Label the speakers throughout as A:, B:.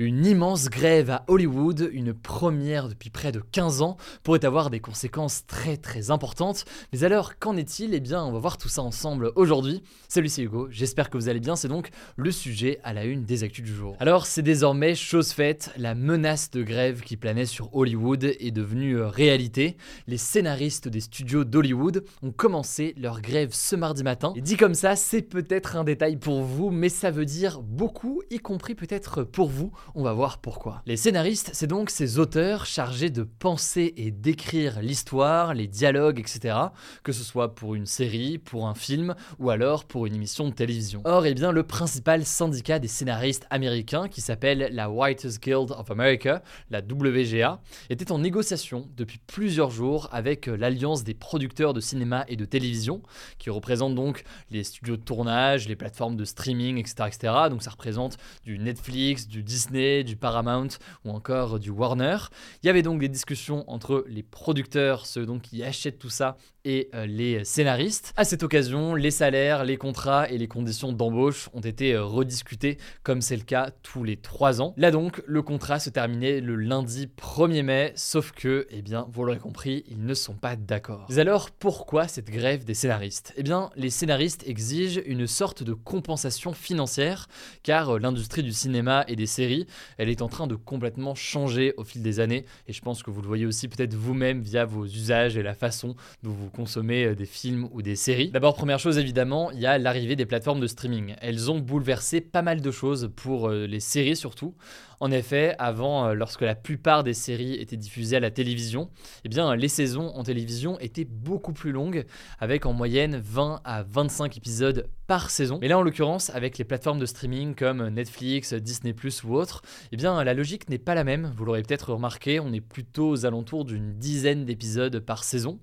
A: Une immense grève à Hollywood, une première depuis près de 15 ans, pourrait avoir des conséquences très très importantes. Mais alors, qu'en est-il? Eh bien, on va voir tout ça ensemble aujourd'hui. Salut, c'est Hugo, j'espère que vous allez bien, c'est donc le sujet à la une des actus du jour. Alors, c'est désormais chose faite, la menace de grève qui planait sur Hollywood est devenue euh, réalité. Les scénaristes des studios d'Hollywood ont commencé leur grève ce mardi matin. Et dit comme ça, c'est peut-être un détail pour vous, mais ça veut dire beaucoup, y compris peut-être pour vous. On va voir pourquoi. Les scénaristes, c'est donc ces auteurs chargés de penser et d'écrire l'histoire, les dialogues, etc. Que ce soit pour une série, pour un film ou alors pour une émission de télévision. Or, eh bien, le principal syndicat des scénaristes américains, qui s'appelle la Writers Guild of America, la WGA, était en négociation depuis plusieurs jours avec euh, l'Alliance des producteurs de cinéma et de télévision, qui représente donc les studios de tournage, les plateformes de streaming, etc. etc. Donc ça représente du Netflix, du Disney, du Paramount ou encore du Warner. Il y avait donc des discussions entre les producteurs, ceux donc qui achètent tout ça, et euh, les scénaristes. À cette occasion, les salaires, les contrats et les conditions d'embauche ont été euh, rediscutés comme c'est le cas tous les trois ans. Là donc, le contrat se terminait le lundi 1er mai, sauf que, eh bien, vous l'aurez compris, ils ne sont pas d'accord. Mais alors, pourquoi cette grève des scénaristes? Eh bien, les scénaristes exigent une sorte de compensation financière, car euh, l'industrie du cinéma et des séries, elle est en train de complètement changer au fil des années, et je pense que vous le voyez aussi peut-être vous-même via vos usages et la façon dont vous consommer euh, des films ou des séries. D'abord, première chose évidemment, il y a l'arrivée des plateformes de streaming. Elles ont bouleversé pas mal de choses pour euh, les séries surtout. En effet, avant, euh, lorsque la plupart des séries étaient diffusées à la télévision, eh bien, les saisons en télévision étaient beaucoup plus longues, avec en moyenne 20 à 25 épisodes par saison. Mais là, en l'occurrence, avec les plateformes de streaming comme Netflix, Disney ou autres, eh bien, la logique n'est pas la même. Vous l'aurez peut-être remarqué, on est plutôt aux alentours d'une dizaine d'épisodes par saison.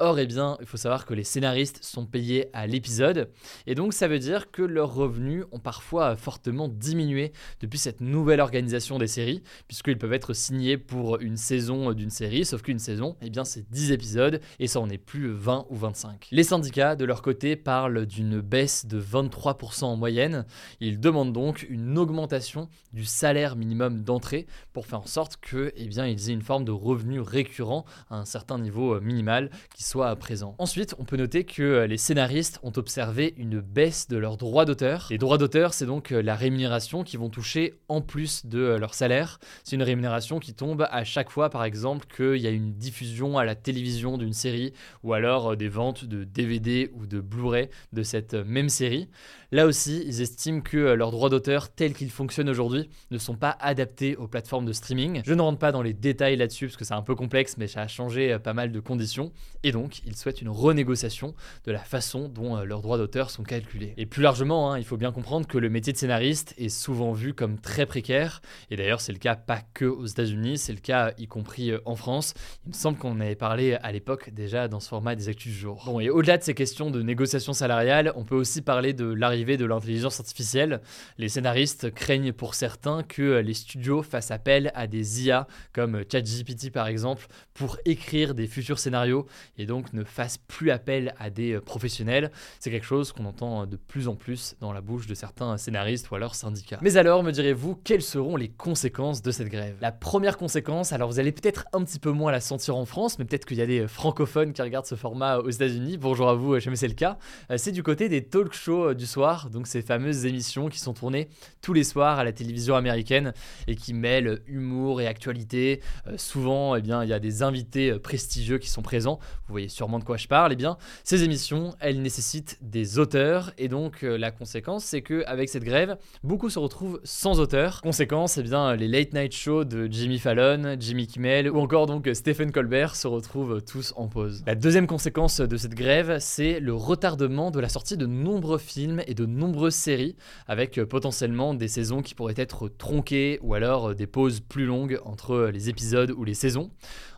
A: Or, eh bien, il faut savoir que les scénaristes sont payés à l'épisode, et donc ça veut dire que leurs revenus ont parfois fortement diminué depuis cette nouvelle organisation des séries, puisqu'ils peuvent être signés pour une saison d'une série, sauf qu'une saison, eh bien, c'est 10 épisodes, et ça en est plus 20 ou 25. Les syndicats, de leur côté, parlent d'une baisse de 23% en moyenne. Ils demandent donc une augmentation du salaire minimum d'entrée pour faire en sorte que, eh bien, ils aient une forme de revenu récurrent à un certain niveau minimal qui soit présent. Ensuite, on peut noter que euh, les scénaristes ont observé une baisse de leurs droits d'auteur. Les droits d'auteur, c'est donc euh, la rémunération qu'ils vont toucher en plus de euh, leur salaire. C'est une rémunération qui tombe à chaque fois, par exemple, qu'il y a une diffusion à la télévision d'une série ou alors des ventes de DVD ou de Blu-ray de cette même série. Là aussi, ils estiment que leurs droits d'auteur tels qu'ils fonctionnent aujourd'hui ne sont pas adaptés aux plateformes de streaming. Je ne rentre pas dans les détails là-dessus parce que c'est un peu complexe, mais ça a changé pas mal de conditions. Donc ils souhaitent une renégociation de la façon dont euh, leurs droits d'auteur sont calculés. Et plus largement, hein, il faut bien comprendre que le métier de scénariste est souvent vu comme très précaire, et d'ailleurs c'est le cas pas que aux États-Unis, c'est le cas y compris euh, en France. Il me semble qu'on avait parlé à l'époque déjà dans ce format des actus du jour. Bon, et au-delà de ces questions de négociation salariale, on peut aussi parler de l'arrivée de l'intelligence artificielle. Les scénaristes craignent pour certains que euh, les studios fassent appel à des IA comme ChatGPT par exemple pour écrire des futurs scénarios donc ne fasse plus appel à des euh, professionnels. C'est quelque chose qu'on entend euh, de plus en plus dans la bouche de certains scénaristes ou alors syndicats. Mais alors, me direz-vous, quelles seront les conséquences de cette grève? La première conséquence, alors vous allez peut-être un petit peu moins la sentir en France, mais peut-être qu'il y a des euh, francophones qui regardent ce format aux États-Unis. Bonjour à vous, jamais c'est le cas. C'est du côté des talk shows du soir, donc ces fameuses émissions qui sont tournées tous les soirs à la télévision américaine et qui mêlent humour et actualité. souvent, eh bien, il y a des invités prestigieux qui sont présents. Vous voyez sûrement de quoi je parle, eh bien, ces émissions, elles nécessitent des auteurs, et donc euh, la conséquence, c'est qu'avec cette grève, beaucoup se retrouvent sans auteurs. Conséquence, eh bien, les late night shows de Jimmy Fallon, Jimmy Kimmel, ou encore donc Stephen Colbert se retrouvent tous en pause. La deuxième conséquence de cette grève, c'est le retardement de la sortie de nombreux films et de de nombreuses séries, avec potentiellement des saisons qui pourraient être tronquées ou alors des pauses plus longues entre les épisodes ou les saisons.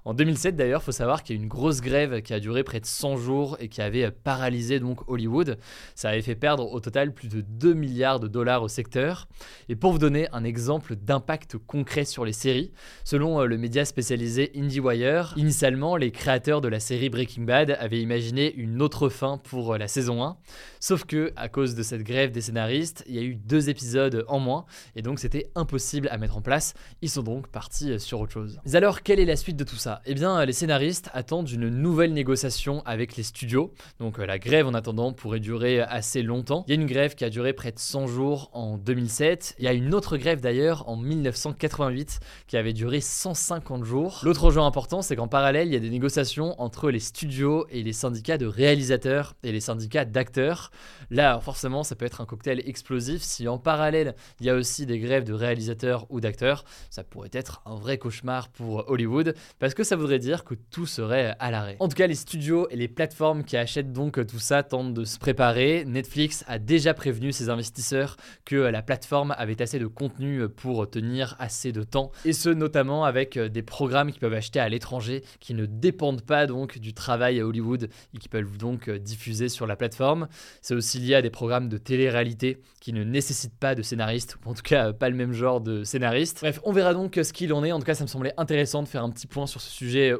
A: En 2007 d'ailleurs, il faut savoir qu'il y a eu une grosse grève qui a duré près de 100 jours et qui avait paralysé donc Hollywood. Ça avait fait perdre au total plus de 2 milliards de dollars au secteur. Et pour vous donner un exemple d'impact concret sur les séries, selon euh, le média spécialisé IndieWire, initialement les créateurs de la série Breaking Bad avaient imaginé une autre fin pour euh, la saison 1. Sauf que à cause de cette grève des scénaristes, il y a eu deux épisodes en moins et donc c'était impossible à mettre en place. Ils sont donc partis euh, sur autre chose. Mais alors quelle est la suite de tout ça? Eh bien, les scénaristes attendent une nouvelle négociation avec les studios. Donc euh, la grève en attendant pourrait durer assez longtemps. Il y a une grève qui a duré près de 100 jours en 2007. Il y a une autre grève d'ailleurs en 1988 qui avait duré 150 jours. L'autre enjeu important, c'est qu'en parallèle, il y a des négociations entre les studios et les syndicats de réalisateurs et les syndicats d'acteurs. Là, forcément, ça peut être un cocktail explosif. Si en parallèle, il y a aussi des grèves de réalisateurs ou d'acteurs, ça pourrait être un vrai cauchemar pour Hollywood parce que ça voudrait dire que tout serait à l'arrêt. En tout cas, les studios et les plateformes qui achètent donc tout ça tentent de se préparer. Netflix a déjà prévenu ses investisseurs que la plateforme avait assez de contenu pour tenir assez de temps, et ce notamment avec des programmes qu'ils peuvent acheter à l'étranger qui ne dépendent pas donc du travail à Hollywood et qui peuvent donc diffuser sur la plateforme. C'est aussi lié à des programmes de télé-réalité qui ne nécessitent pas de scénaristes, ou en tout cas pas le même genre de scénaristes. Bref, on verra donc ce qu'il en est. En tout cas, ça me semblait intéressant de faire un petit point sur ce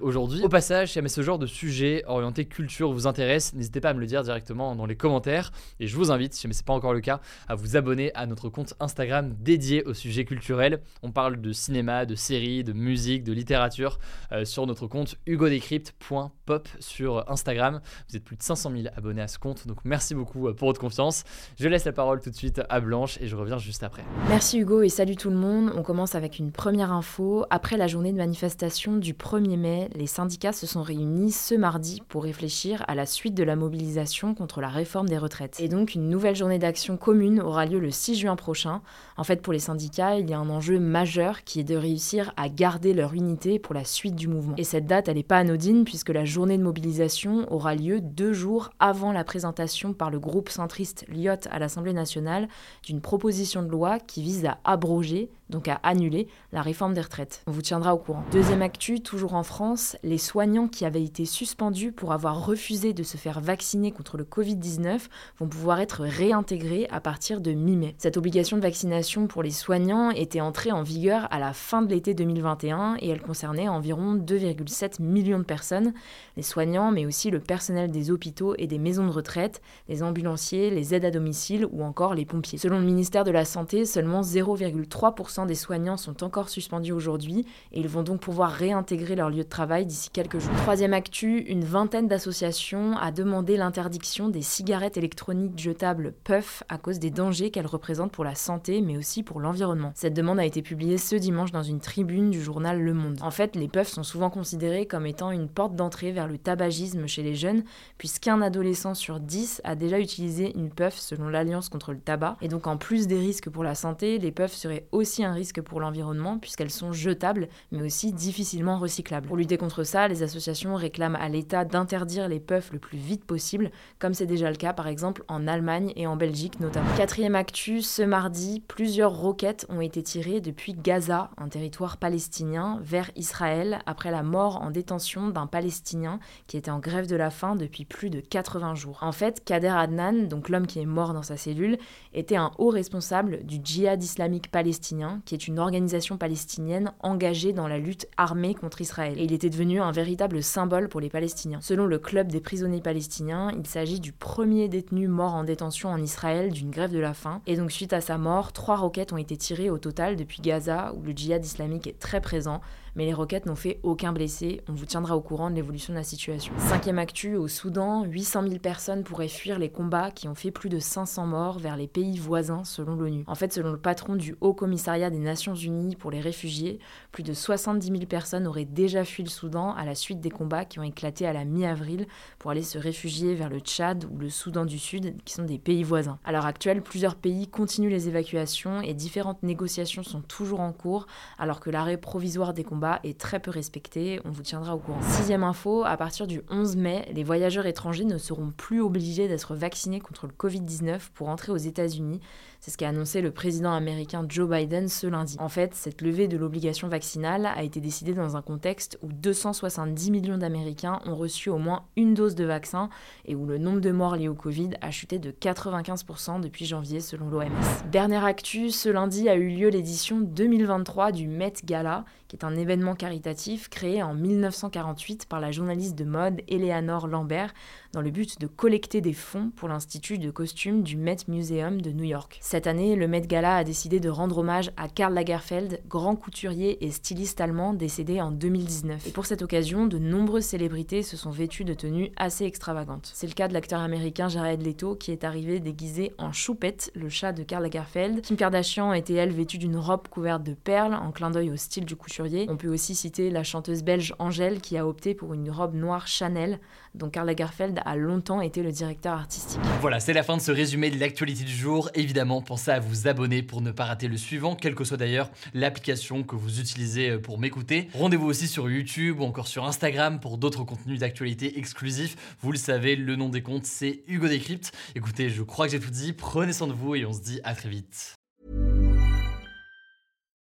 A: aujourd'hui. Au passage, si jamais ce genre de sujet orienté culture vous intéresse, n'hésitez pas à me le dire directement dans les commentaires. Et je vous invite, si jamais c'est pas encore le cas, à vous abonner à notre compte Instagram dédié au sujet culturel. On parle de cinéma, de séries, de musique, de littérature euh, sur notre compte hugodécrypte.pop sur Instagram. Vous êtes plus de 500 000 abonnés à ce compte, donc merci beaucoup euh, pour votre confiance. Je laisse la parole tout de suite à Blanche et je reviens juste après.
B: Merci Hugo et salut tout le monde. On commence avec une première info. Après la journée de manifestation du 1er mai, les syndicats se sont réunis ce mardi pour réfléchir à la suite de la mobilisation contre la réforme des retraites. Et donc une nouvelle journée d'action commune aura lieu le 6 juin prochain. En fait, pour les syndicats, il y a un enjeu majeur qui est de réussir à garder leur unité pour la suite du mouvement. Et cette date, elle n'est pas anodine puisque la journée de mobilisation aura lieu deux jours avant la présentation par le groupe centriste LIOT à l'Assemblée nationale d'une proposition de loi qui vise à abroger donc à annuler la réforme des retraites. On vous tiendra au courant. Deuxième actu, toujours en France, les soignants qui avaient été suspendus pour avoir refusé de se faire vacciner contre le Covid-19 vont pouvoir être réintégrés à partir de mi-mai. Cette obligation de vaccination pour les soignants était entrée en vigueur à la fin de l'été 2021 et elle concernait environ 2,7 millions de personnes, les soignants mais aussi le personnel des hôpitaux et des maisons de retraite, les ambulanciers, les aides à domicile ou encore les pompiers. Selon le ministère de la Santé, seulement 0,3% des soignants sont encore suspendus aujourd'hui et ils vont donc pouvoir réintégrer leur lieu de travail d'ici quelques jours. Troisième actu, une vingtaine d'associations a demandé l'interdiction des cigarettes électroniques jetables puff à cause des dangers qu'elles représentent pour la santé mais aussi pour l'environnement. Cette demande a été publiée ce dimanche dans une tribune du journal Le Monde. En fait, les puffs sont souvent considérés comme étant une porte d'entrée vers le tabagisme chez les jeunes puisqu'un adolescent sur 10 a déjà utilisé une puff selon l'Alliance contre le tabac et donc en plus des risques pour la santé, les puffs seraient aussi un risque pour l'environnement puisqu'elles sont jetables mais aussi difficilement recyclables. Pour lutter contre ça, les associations réclament à l'État d'interdire les puffs le plus vite possible, comme c'est déjà le cas par exemple en Allemagne et en Belgique notamment. Quatrième actu, ce mardi, plusieurs roquettes ont été tirées depuis Gaza, un territoire palestinien, vers Israël après la mort en détention d'un Palestinien qui était en grève de la faim depuis plus de 80 jours. En fait, Kader Adnan, donc l'homme qui est mort dans sa cellule, était un haut responsable du djihad islamique palestinien qui est une organisation palestinienne engagée dans la lutte armée contre Israël. Et il était devenu un véritable symbole pour les Palestiniens. Selon le Club des prisonniers palestiniens, il s'agit du premier détenu mort en détention en Israël d'une grève de la faim. Et donc suite à sa mort, trois roquettes ont été tirées au total depuis Gaza, où le djihad islamique est très présent, mais les roquettes n'ont fait aucun blessé. On vous tiendra au courant de l'évolution de la situation. Cinquième actu, au Soudan, 800 000 personnes pourraient fuir les combats qui ont fait plus de 500 morts vers les pays voisins selon l'ONU. En fait, selon le patron du Haut Commissariat des Nations Unies pour les réfugiés, plus de 70 000 personnes auraient déjà fui le Soudan à la suite des combats qui ont éclaté à la mi-avril pour aller se réfugier vers le Tchad ou le Soudan du Sud, qui sont des pays voisins. À l'heure actuelle, plusieurs pays continuent les évacuations et différentes négociations sont toujours en cours, alors que l'arrêt provisoire des combats combat est très peu respecté, on vous tiendra au courant. Sixième info, à partir du 11 mai, les voyageurs étrangers ne seront plus obligés d'être vaccinés contre le Covid-19 pour entrer aux États-Unis. C'est ce qu'a annoncé le président américain Joe Biden ce lundi. En fait, cette levée de l'obligation vaccinale a été décidée dans un contexte où 270 millions d'Américains ont reçu au moins une dose de vaccin et où le nombre de morts liés au Covid a chuté de 95% depuis janvier selon l'OMS. Dernière actu, ce lundi a eu lieu l'édition 2023 du Met Gala, qui est un événement caritatif créé en 1948 par la journaliste de mode Eleanor Lambert dans le but de collecter des fonds pour l'Institut de costumes du Met Museum de New York. Cette année, le Met Gala a décidé de rendre hommage à Karl Lagerfeld, grand couturier et styliste allemand décédé en 2019. Et pour cette occasion, de nombreuses célébrités se sont vêtues de tenues assez extravagantes. C'est le cas de l'acteur américain Jared Leto qui est arrivé déguisé en Choupette, le chat de Karl Lagerfeld. Kim Kardashian était elle vêtue d'une robe couverte de perles en clin d'œil au style du couturier. On peut aussi citer la chanteuse belge Angèle qui a opté pour une robe noire Chanel dont Karl Lagerfeld a longtemps été le directeur artistique.
A: Voilà, c'est la fin de ce résumé de l'actualité du jour. Évidemment, pensez à vous abonner pour ne pas rater le suivant, quelle que soit d'ailleurs l'application que vous utilisez euh, pour m'écouter. Rendez-vous aussi sur YouTube ou encore sur Instagram pour d'autres contenus d'actualité exclusifs. Vous le savez, le nom des comptes, c'est Hugo Décrypte. Écoutez, je crois que j'ai tout dit. Prenez soin de vous et on se dit à très vite.